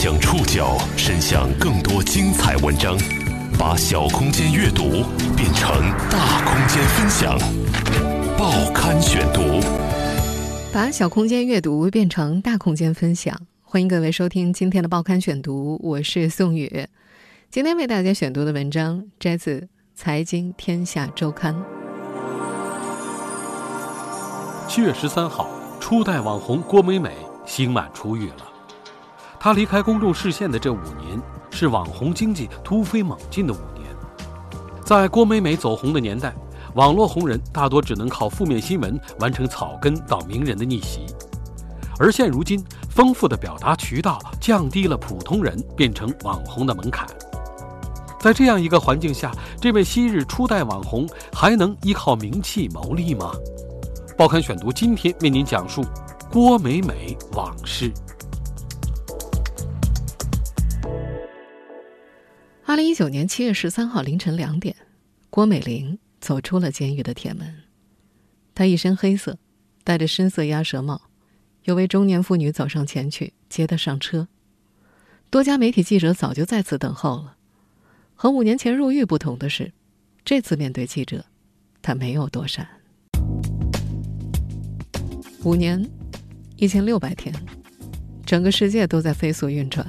将触角伸向更多精彩文章，把小空间阅读变成大空间分享。报刊选读，把小空间阅读变成大空间分享。欢迎各位收听今天的报刊选读，我是宋宇。今天为大家选读的文章摘自《财经天下周刊》。七月十三号，初代网红郭美美刑满出狱了。她离开公众视线的这五年，是网红经济突飞猛进的五年。在郭美美走红的年代，网络红人大多只能靠负面新闻完成草根到名人的逆袭。而现如今，丰富的表达渠道降低了普通人变成网红的门槛。在这样一个环境下，这位昔日初代网红还能依靠名气谋利吗？报刊选读今天为您讲述郭美美往事。零一九年七月十三号凌晨两点，郭美玲走出了监狱的铁门。她一身黑色，戴着深色鸭舌帽，有位中年妇女走上前去接她上车。多家媒体记者早就在此等候了。和五年前入狱不同的是，这次面对记者，她没有躲闪。五年，一千六百天，整个世界都在飞速运转。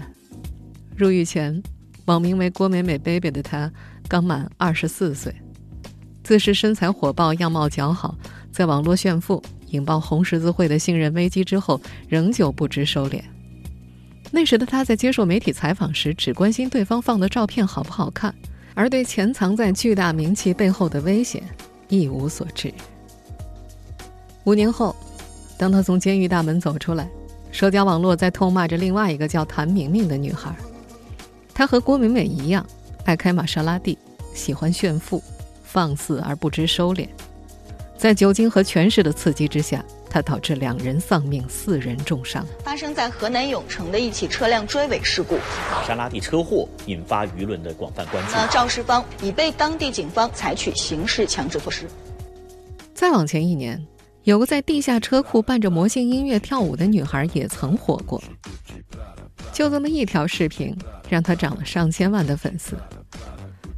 入狱前，网名为“郭美美 baby” 的她刚满二十四岁，自恃身材火爆、样貌姣好，在网络炫富，引爆红十字会的信任危机之后，仍旧不知收敛。那时的她在接受媒体采访时，只关心对方放的照片好不好看，而对潜藏在巨大名气背后的危险一无所知。五年后。当他从监狱大门走出来，社交网络在痛骂着另外一个叫谭明明的女孩。她和郭美美一样，爱开玛莎拉蒂，喜欢炫富，放肆而不知收敛。在酒精和权势的刺激之下，他导致两人丧命，四人重伤。发生在河南永城的一起车辆追尾事故，玛莎拉蒂车祸引发舆论的广泛关注。那肇事方已被当地警方采取刑事强制措施。再往前一年。有个在地下车库伴着魔性音乐跳舞的女孩也曾火过，就这么一条视频，让她涨了上千万的粉丝。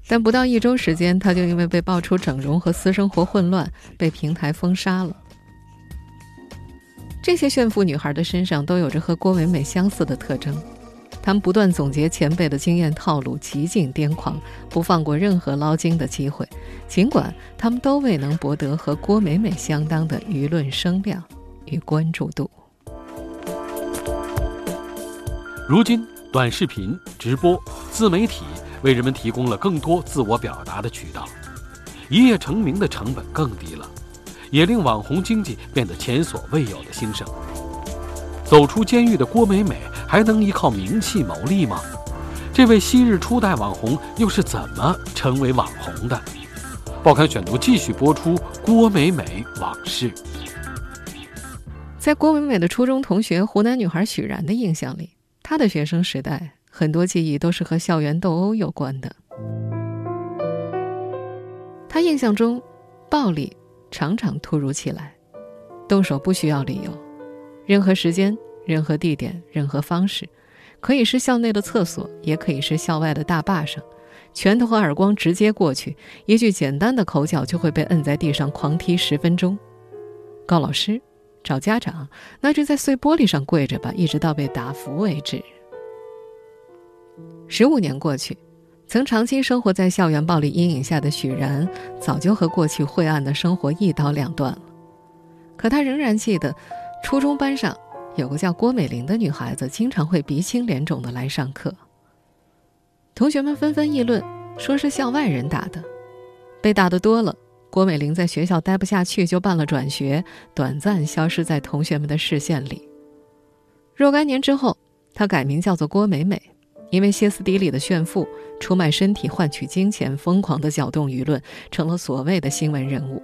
但不到一周时间，她就因为被爆出整容和私生活混乱，被平台封杀了。这些炫富女孩的身上都有着和郭美美相似的特征。她们不断总结前辈的经验套路，极尽癫狂，不放过任何捞金的机会。尽管她们都未能博得和郭美美相当的舆论声量与关注度。如今，短视频、直播、自媒体为人们提供了更多自我表达的渠道，一夜成名的成本更低了，也令网红经济变得前所未有的兴盛。走出监狱的郭美美。还能依靠名气谋利吗？这位昔日初代网红又是怎么成为网红的？报刊选读继续播出郭美美往事。在郭美美的初中同学湖南女孩许然的印象里，他的学生时代很多记忆都是和校园斗殴有关的。他印象中，暴力常常突如其来，动手不需要理由，任何时间。任何地点、任何方式，可以是校内的厕所，也可以是校外的大坝上，拳头和耳光直接过去，一句简单的口角就会被摁在地上狂踢十分钟。告老师，找家长，那就在碎玻璃上跪着吧，一直到被打服为止。十五年过去，曾长期生活在校园暴力阴影下的许然，早就和过去晦暗的生活一刀两断了。可他仍然记得，初中班上。有个叫郭美玲的女孩子，经常会鼻青脸肿的来上课。同学们纷纷议论，说是校外人打的。被打的多了，郭美玲在学校待不下去，就办了转学，短暂消失在同学们的视线里。若干年之后，她改名叫做郭美美，因为歇斯底里的炫富、出卖身体换取金钱，疯狂的搅动舆论，成了所谓的新闻人物。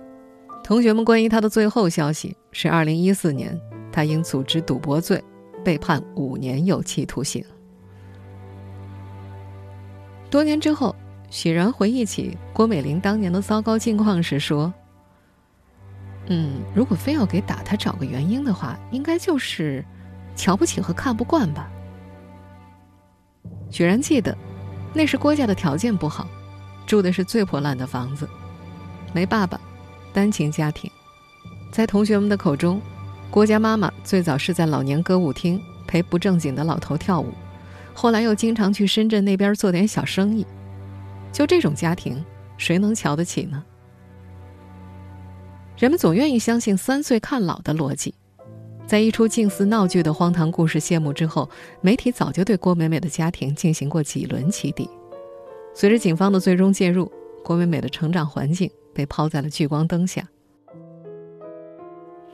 同学们关于她的最后消息是：二零一四年。她因组织赌博罪被判五年有期徒刑。多年之后，许然回忆起郭美玲当年的糟糕境况时说：“嗯，如果非要给打他找个原因的话，应该就是瞧不起和看不惯吧。”许然记得，那时郭家的条件不好，住的是最破烂的房子，没爸爸，单亲家庭。在同学们的口中，郭家妈妈最早是在老年歌舞厅陪不正经的老头跳舞，后来又经常去深圳那边做点小生意。就这种家庭，谁能瞧得起呢？人们总愿意相信“三岁看老”的逻辑。在一出近似闹剧的荒唐故事谢幕之后，媒体早就对郭美美的家庭进行过几轮起底。随着警方的最终介入，郭美美的成长环境被抛在了聚光灯下。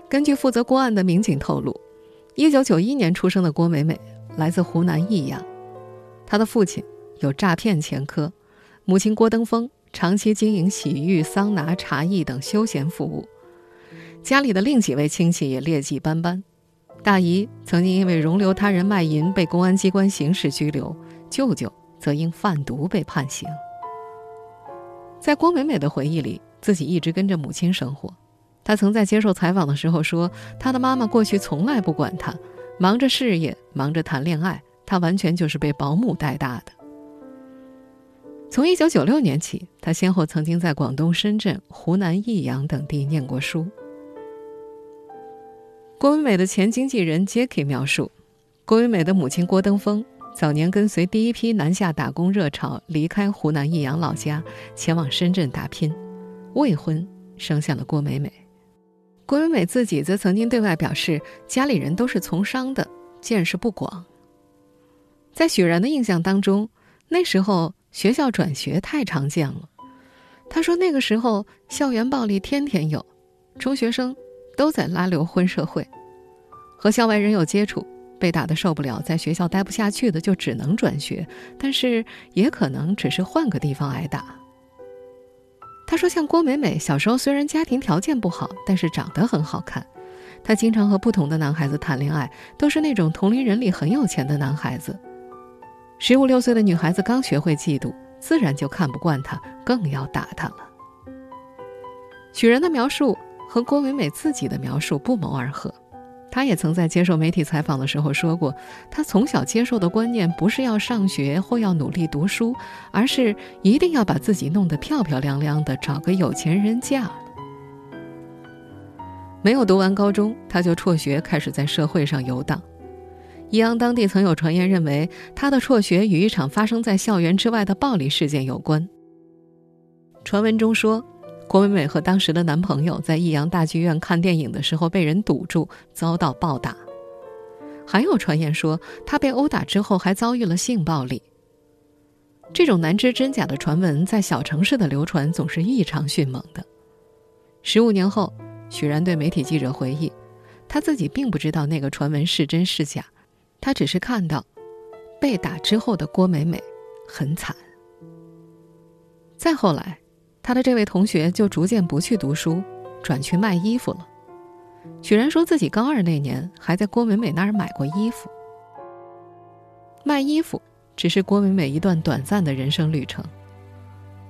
根据负责郭案的民警透露，1991年出生的郭美美来自湖南益阳，她的父亲有诈骗前科，母亲郭登峰长期经营洗浴、桑拿、茶艺等休闲服务。家里的另几位亲戚也劣迹斑斑，大姨曾经因为容留他人卖淫被公安机关刑事拘留，舅舅则因贩毒被判刑。在郭美美的回忆里，自己一直跟着母亲生活。她曾在接受采访的时候说：“她的妈妈过去从来不管她，忙着事业，忙着谈恋爱，她完全就是被保姆带大的。”从1996年起，他先后曾经在广东深圳、湖南益阳等地念过书。郭美美的前经纪人 Jacky 描述，郭美美的母亲郭登峰早年跟随第一批南下打工热潮离开湖南益阳老家，前往深圳打拼，未婚生下了郭美美。郭美美自己则曾经对外表示，家里人都是从商的，见识不广。在许然的印象当中，那时候学校转学太常见了。他说那个时候校园暴力天天有，中学生。都在拉流混社会，和校外人有接触，被打的受不了，在学校待不下去的就只能转学，但是也可能只是换个地方挨打。他说：“像郭美美小时候虽然家庭条件不好，但是长得很好看。她经常和不同的男孩子谈恋爱，都是那种同龄人里很有钱的男孩子。十五六岁的女孩子刚学会嫉妒，自然就看不惯她，更要打她了。”许人的描述。和郭美美自己的描述不谋而合，她也曾在接受媒体采访的时候说过，她从小接受的观念不是要上学或要努力读书，而是一定要把自己弄得漂漂亮亮的，找个有钱人嫁。没有读完高中，她就辍学，开始在社会上游荡。益阳当地曾有传言认为，她的辍学与一场发生在校园之外的暴力事件有关。传闻中说。郭美美和当时的男朋友在益阳大剧院看电影的时候被人堵住，遭到暴打。还有传言说，她被殴打之后还遭遇了性暴力。这种难知真假的传闻在小城市的流传总是异常迅猛的。十五年后，许然对媒体记者回忆，他自己并不知道那个传闻是真是假，他只是看到被打之后的郭美美很惨。再后来。他的这位同学就逐渐不去读书，转去卖衣服了。许然说自己高二那年还在郭美美那儿买过衣服。卖衣服只是郭美美一段短暂的人生旅程。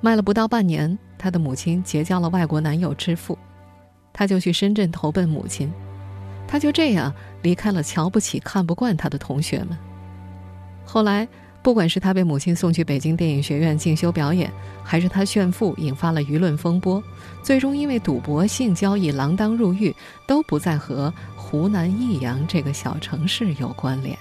卖了不到半年，她的母亲结交了外国男友之父，她就去深圳投奔母亲。他就这样离开了瞧不起、看不惯他的同学们。后来。不管是他被母亲送去北京电影学院进修表演，还是他炫富引发了舆论风波，最终因为赌博、性交易锒铛入狱，都不再和湖南益阳这个小城市有关联。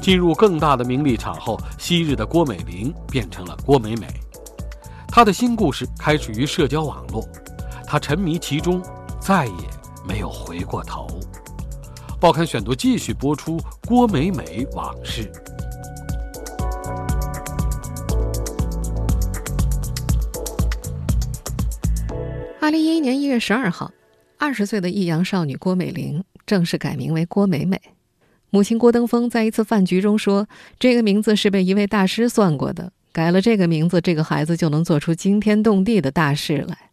进入更大的名利场后，昔日的郭美玲变成了郭美美。她的新故事开始于社交网络，她沉迷其中，再也没有回过头。报刊选读继续播出郭美美往事。二零一一年一月十二号，二十岁的益阳少女郭美玲正式改名为郭美美。母亲郭登峰在一次饭局中说：“这个名字是被一位大师算过的，改了这个名字，这个孩子就能做出惊天动地的大事来。”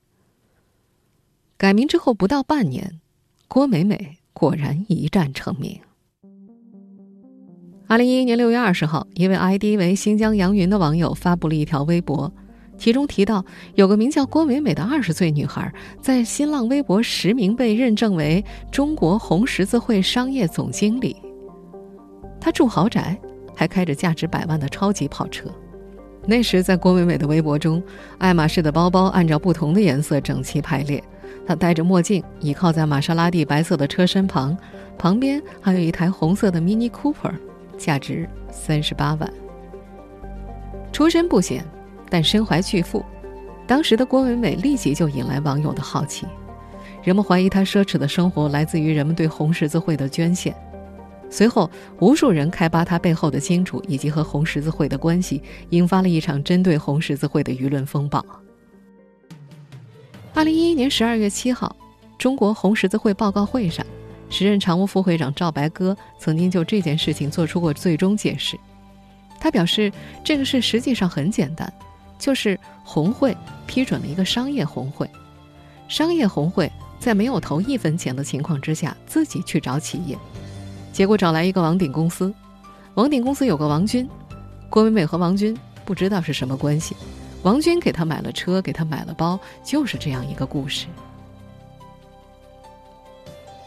改名之后不到半年，郭美美。果然一战成名。二零一一年六月二十号，一位 ID 为“新疆杨云”的网友发布了一条微博，其中提到有个名叫郭美美的二十岁女孩，在新浪微博实名被认证为中国红十字会商业总经理。她住豪宅，还开着价值百万的超级跑车。那时，在郭美美的微博中，爱马仕的包包按照不同的颜色整齐排列。她戴着墨镜，倚靠在玛莎拉蒂白色的车身旁，旁边还有一台红色的 Mini Cooper，价值三十八万。出身不显。但身怀巨富，当时的郭美美立即就引来网友的好奇，人们怀疑她奢侈的生活来自于人们对红十字会的捐献。随后，无数人开扒他背后的金主以及和红十字会的关系，引发了一场针对红十字会的舆论风暴。二零一一年十二月七号，中国红十字会报告会上，时任常务副会长赵白鸽曾经就这件事情做出过最终解释。他表示，这个事实际上很简单。就是红会批准了一个商业红会，商业红会在没有投一分钱的情况之下，自己去找企业，结果找来一个王鼎公司，王鼎公司有个王军，郭美美和王军不知道是什么关系，王军给她买了车，给她买了包，就是这样一个故事。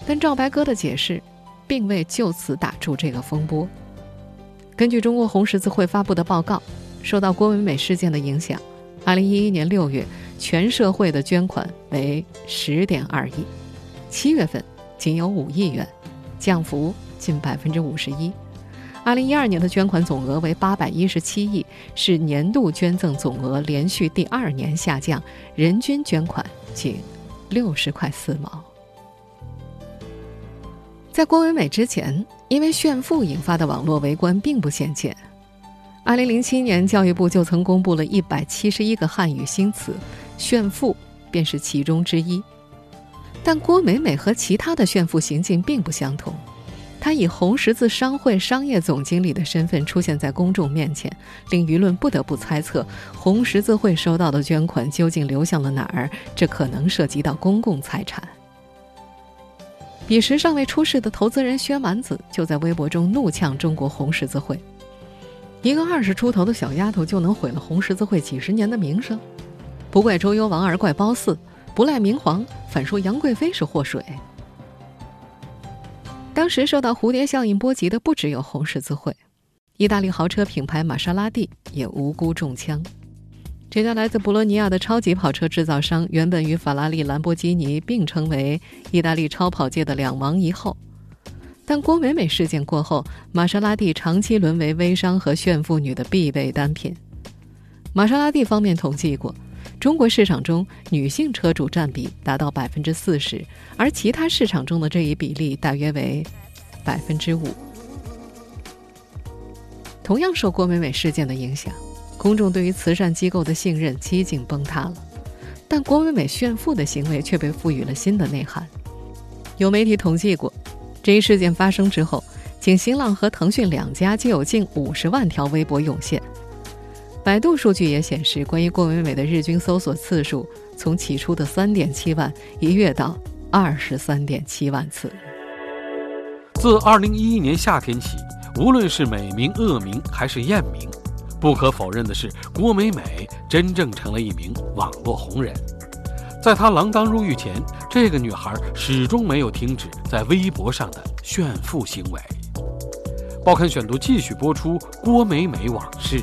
但赵白鸽的解释，并未就此打住这个风波。根据中国红十字会发布的报告。受到郭美美事件的影响，二零一一年六月，全社会的捐款为十点二亿，七月份仅有五亿元，降幅近百分之五十一。二零一二年的捐款总额为八百一十七亿，是年度捐赠总额连续第二年下降，人均捐款仅六十块四毛。在郭美美之前，因为炫富引发的网络围观并不鲜见。二零零七年，教育部就曾公布了一百七十一个汉语新词，炫富便是其中之一。但郭美美和其他的炫富行径并不相同，他以红十字商会商业总经理的身份出现在公众面前，令舆论不得不猜测红十字会收到的捐款究竟流向了哪儿，这可能涉及到公共财产。彼时尚未出世的投资人薛蛮子就在微博中怒呛中国红十字会。一个二十出头的小丫头就能毁了红十字会几十年的名声，不怪周幽王而怪褒姒，不赖明皇反说杨贵妃是祸水。当时受到蝴蝶效应波及的不只有红十字会，意大利豪车品牌玛莎拉蒂也无辜中枪。这家来自博洛尼亚的超级跑车制造商，原本与法拉利、兰博基尼并称为意大利超跑界的两王一后。但郭美美事件过后，玛莎拉蒂长期沦为微商和炫富女的必备单品。玛莎拉蒂方面统计过，中国市场中女性车主占比达到百分之四十，而其他市场中的这一比例大约为百分之五。同样受郭美美事件的影响，公众对于慈善机构的信任几近崩塌了。但郭美美炫富的行为却被赋予了新的内涵。有媒体统计过。这一事件发生之后，仅新浪和腾讯两家就有近五十万条微博涌现。百度数据也显示，关于郭美美的日均搜索次数从起初的三点七万一跃到二十三点七万次。自二零一一年夏天起，无论是美名、恶名还是艳名，不可否认的是，郭美美真正成了一名网络红人。在她锒铛入狱前，这个女孩始终没有停止在微博上的炫富行为。报刊选读继续播出郭美美往事。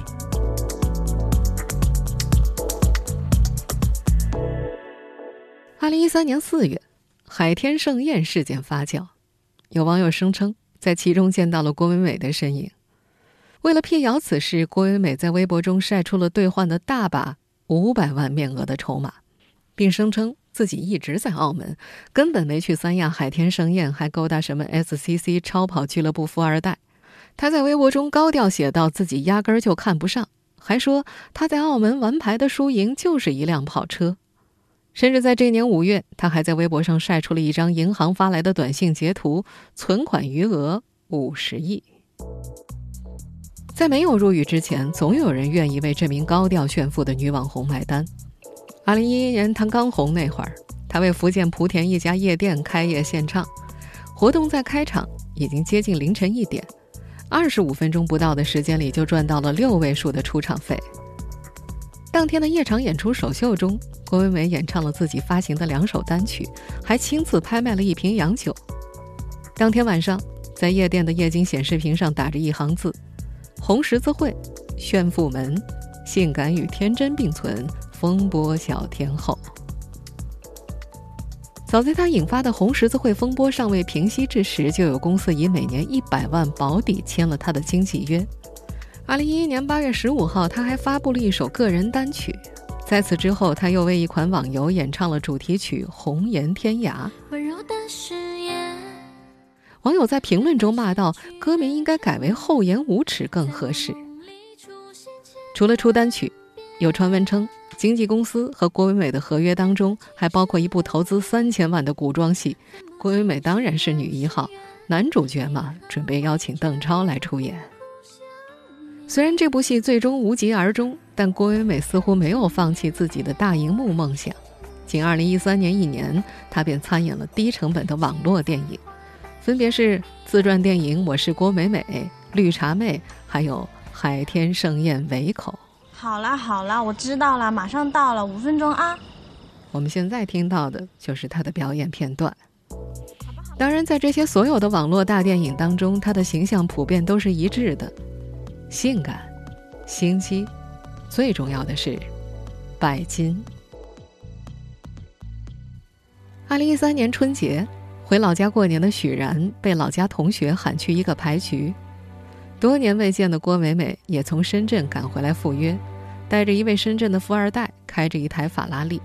二零一三年四月，海天盛宴事件发酵，有网友声称在其中见到了郭美美的身影。为了辟谣此事，郭美美在微博中晒出了兑换的大把五百万面额的筹码。并声称自己一直在澳门，根本没去三亚海天盛宴，还勾搭什么 SCC 超跑俱乐部富二代。他在微博中高调写道：“自己压根儿就看不上，还说他在澳门玩牌的输赢就是一辆跑车。”甚至在这年五月，他还在微博上晒出了一张银行发来的短信截图，存款余额五十亿。在没有入狱之前，总有人愿意为这名高调炫富的女网红买单。二零一一年，她刚红那会儿，她为福建莆田一家夜店开业献唱，活动在开场已经接近凌晨一点，二十五分钟不到的时间里就赚到了六位数的出场费。当天的夜场演出首秀中，郭美美演唱了自己发行的两首单曲，还亲自拍卖了一瓶洋酒。当天晚上，在夜店的液晶显示屏上打着一行字：“红十字会，炫富门，性感与天真并存，风波小天后。”早在他引发的红十字会风波尚未平息之时，就有公司以每年一百万保底签了他的经纪约。二零一一年八月十五号，他还发布了一首个人单曲。在此之后，他又为一款网游演唱了主题曲《红颜天涯》。网友在评论中骂道：“歌名应该改为‘厚颜无耻’更合适。”除了出单曲，有传闻称。经纪公司和郭美美的合约当中还包括一部投资三千万的古装戏，郭美美当然是女一号，男主角嘛，准备邀请邓超来出演。虽然这部戏最终无疾而终，但郭美美似乎没有放弃自己的大荧幕梦想。仅2013年一年，她便参演了低成本的网络电影，分别是自传电影《我是郭美美》《绿茶妹》，还有《海天盛宴围口》。好啦好啦，我知道了，马上到了，五分钟啊。我们现在听到的就是她的表演片段。当然，在这些所有的网络大电影当中，她的形象普遍都是一致的：性感、心机，最重要的是拜金。二零一三年春节回老家过年的许然，被老家同学喊去一个牌局。多年未见的郭美美也从深圳赶回来赴约，带着一位深圳的富二代，开着一台法拉利。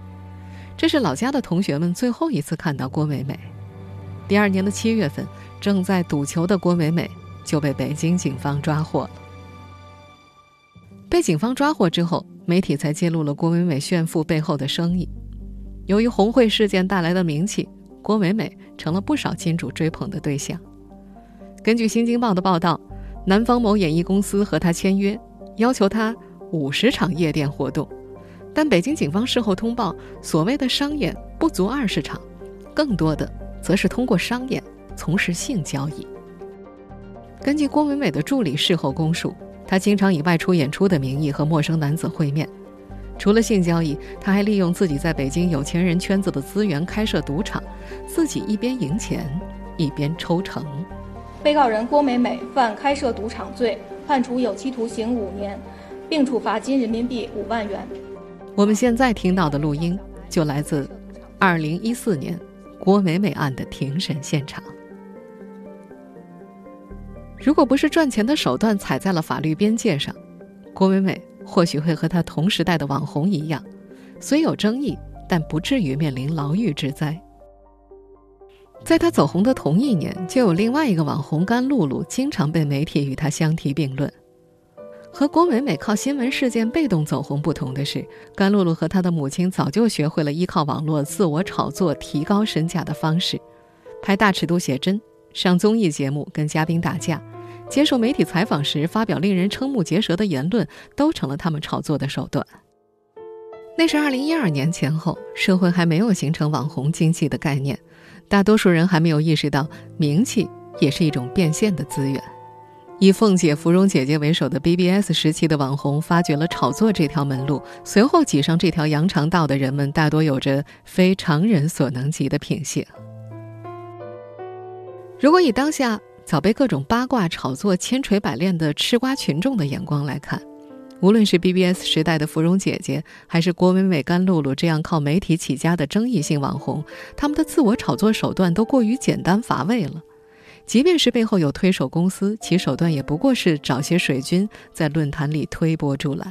这是老家的同学们最后一次看到郭美美。第二年的七月份，正在赌球的郭美美就被北京警方抓获了。被警方抓获之后，媒体才揭露了郭美美炫富背后的生意。由于红会事件带来的名气，郭美美成了不少金主追捧的对象。根据《新京报》的报道。南方某演艺公司和他签约，要求他五十场夜店活动，但北京警方事后通报，所谓的商演不足二十场，更多的则是通过商演从事性交易。根据郭美美的助理事后供述，她经常以外出演出的名义和陌生男子会面，除了性交易，他还利用自己在北京有钱人圈子的资源开设赌场，自己一边赢钱，一边抽成。被告人郭美美犯开设赌场罪，判处有期徒刑五年，并处罚金人民币五万元。我们现在听到的录音就来自2014年郭美美案的庭审现场。如果不是赚钱的手段踩在了法律边界上，郭美美或许会和她同时代的网红一样，虽有争议，但不至于面临牢狱之灾。在她走红的同一年，就有另外一个网红甘露露，经常被媒体与她相提并论。和郭美美靠新闻事件被动走红不同的是，甘露露和她的母亲早就学会了依靠网络自我炒作、提高身价的方式，拍大尺度写真、上综艺节目、跟嘉宾打架、接受媒体采访时发表令人瞠目结舌的言论，都成了他们炒作的手段。那是二零一二年前后，社会还没有形成网红经济的概念。大多数人还没有意识到，名气也是一种变现的资源。以凤姐、芙蓉姐姐为首的 BBS 时期的网红，发掘了炒作这条门路。随后挤上这条羊肠道的人们，大多有着非常人所能及的品性。如果以当下早被各种八卦炒作千锤百炼的吃瓜群众的眼光来看，无论是 BBS 时代的芙蓉姐姐，还是郭美美、甘露露这样靠媒体起家的争议性网红，他们的自我炒作手段都过于简单乏味了。即便是背后有推手公司，其手段也不过是找些水军在论坛里推波助澜。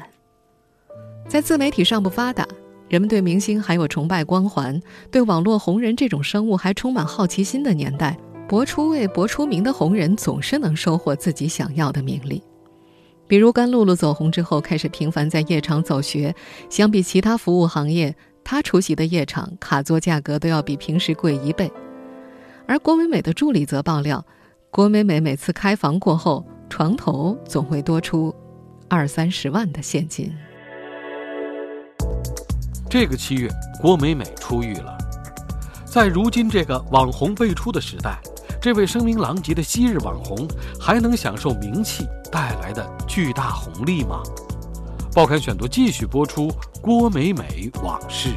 在自媒体尚不发达，人们对明星还有崇拜光环，对网络红人这种生物还充满好奇心的年代，博出位、博出名的红人总是能收获自己想要的名利。比如甘露露走红之后，开始频繁在夜场走穴。相比其他服务行业，她出席的夜场卡座价格都要比平时贵一倍。而郭美美的助理则爆料，郭美美每次开房过后，床头总会多出二三十万的现金。这个七月，郭美美出狱了。在如今这个网红辈出的时代。这位声名狼藉的昔日网红还能享受名气带来的巨大红利吗？报刊选读继续播出郭美美往事。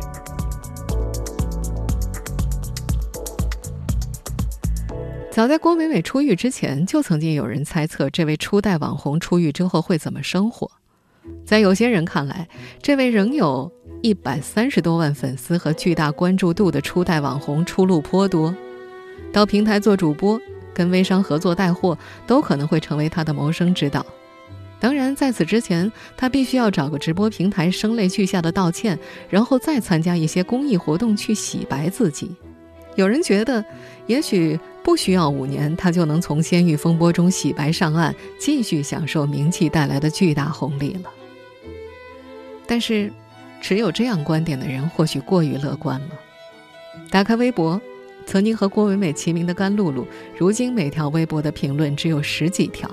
早在郭美美出狱之前，就曾经有人猜测这位初代网红出狱之后会怎么生活。在有些人看来，这位仍有一百三十多万粉丝和巨大关注度的初代网红出路颇多，到平台做主播、跟微商合作带货，都可能会成为他的谋生之道。当然，在此之前，他必须要找个直播平台声泪俱下的道歉，然后再参加一些公益活动去洗白自己。有人觉得，也许不需要五年，他就能从监狱风波中洗白上岸，继续享受名气带来的巨大红利了。但是，持有这样观点的人或许过于乐观了。打开微博，曾经和郭美美齐名的甘露露，如今每条微博的评论只有十几条；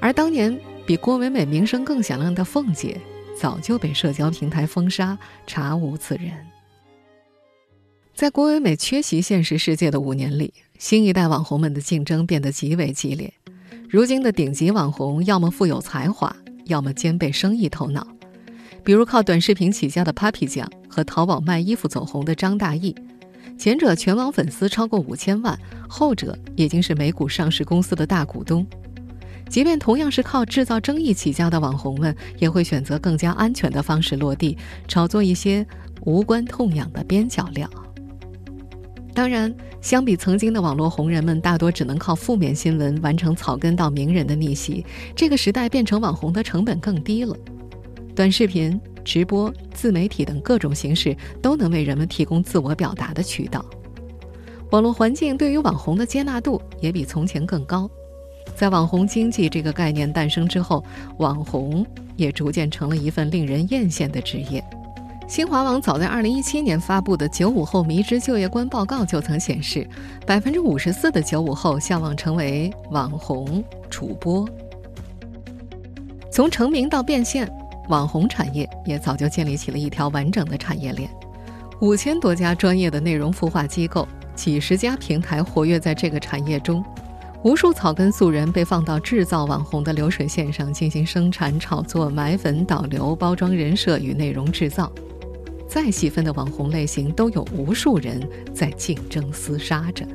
而当年比郭美美名声更响亮的凤姐，早就被社交平台封杀，查无此人。在郭美美缺席现实世界的五年里，新一代网红们的竞争变得极为激烈。如今的顶级网红，要么富有才华，要么兼备生意头脑。比如靠短视频起家的 Papi 酱和淘宝卖衣服走红的张大奕，前者全网粉丝超过五千万，后者已经是美股上市公司的大股东。即便同样是靠制造争议起家的网红们，也会选择更加安全的方式落地，炒作一些无关痛痒的边角料。当然，相比曾经的网络红人们，大多只能靠负面新闻完成草根到名人的逆袭，这个时代变成网红的成本更低了。短视频、直播、自媒体等各种形式都能为人们提供自我表达的渠道。网络环境对于网红的接纳度也比从前更高。在网红经济这个概念诞生之后，网红也逐渐成了一份令人艳羡的职业。新华网早在2017年发布的“九五后迷之就业观”报告就曾显示，百分之五十四的九五后向往成为网红主播。从成名到变现，网红产业也早就建立起了一条完整的产业链。五千多家专业的内容孵化机构，几十家平台活跃在这个产业中，无数草根素人被放到制造网红的流水线上进行生产、炒作、买粉、导流、包装人设与内容制造。再细分的网红类型，都有无数人在竞争厮杀着。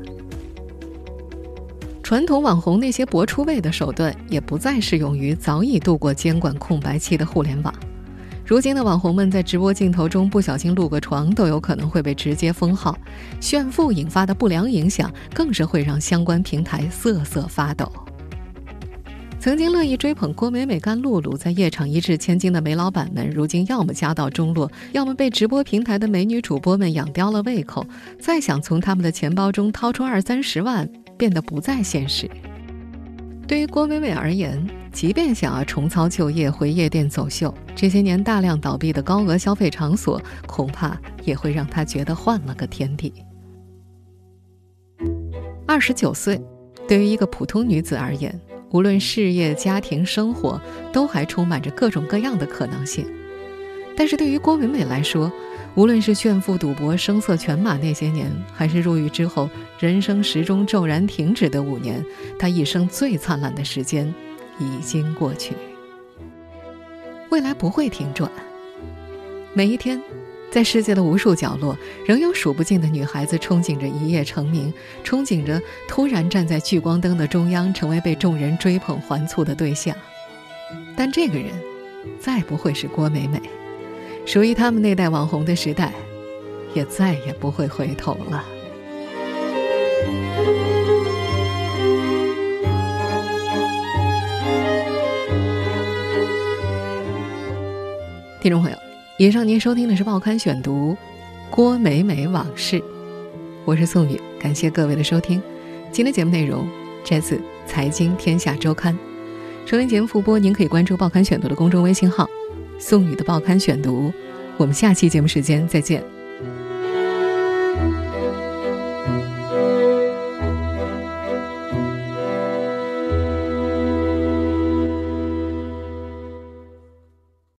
传统网红那些博出位的手段，也不再适用于早已度过监管空白期的互联网。如今的网红们在直播镜头中不小心露个床，都有可能会被直接封号。炫富引发的不良影响，更是会让相关平台瑟瑟发抖。曾经乐意追捧郭美美、甘露露在夜场一掷千金的煤老板们，如今要么家道中落，要么被直播平台的美女主播们养刁了胃口，再想从他们的钱包中掏出二三十万，变得不再现实。对于郭美美而言，即便想要重操旧业回夜店走秀，这些年大量倒闭的高额消费场所，恐怕也会让她觉得换了个天地。二十九岁，对于一个普通女子而言，无论事业、家庭、生活，都还充满着各种各样的可能性。但是对于郭美美来说，无论是炫富、赌博、声色犬马那些年，还是入狱之后人生时钟骤然停止的五年，她一生最灿烂的时间已经过去。未来不会停转，每一天。在世界的无数角落，仍有数不尽的女孩子憧憬着一夜成名，憧憬着突然站在聚光灯的中央，成为被众人追捧环簇的对象。但这个人，再不会是郭美美，属于他们那代网红的时代，也再也不会回头了。听众朋友。以上您收听的是《报刊选读》，郭美美往事，我是宋宇，感谢各位的收听。今天节目内容摘自《财经天下周刊》，收听节目复播，您可以关注《报刊选读》的公众微信号“宋宇的报刊选读”。我们下期节目时间再见。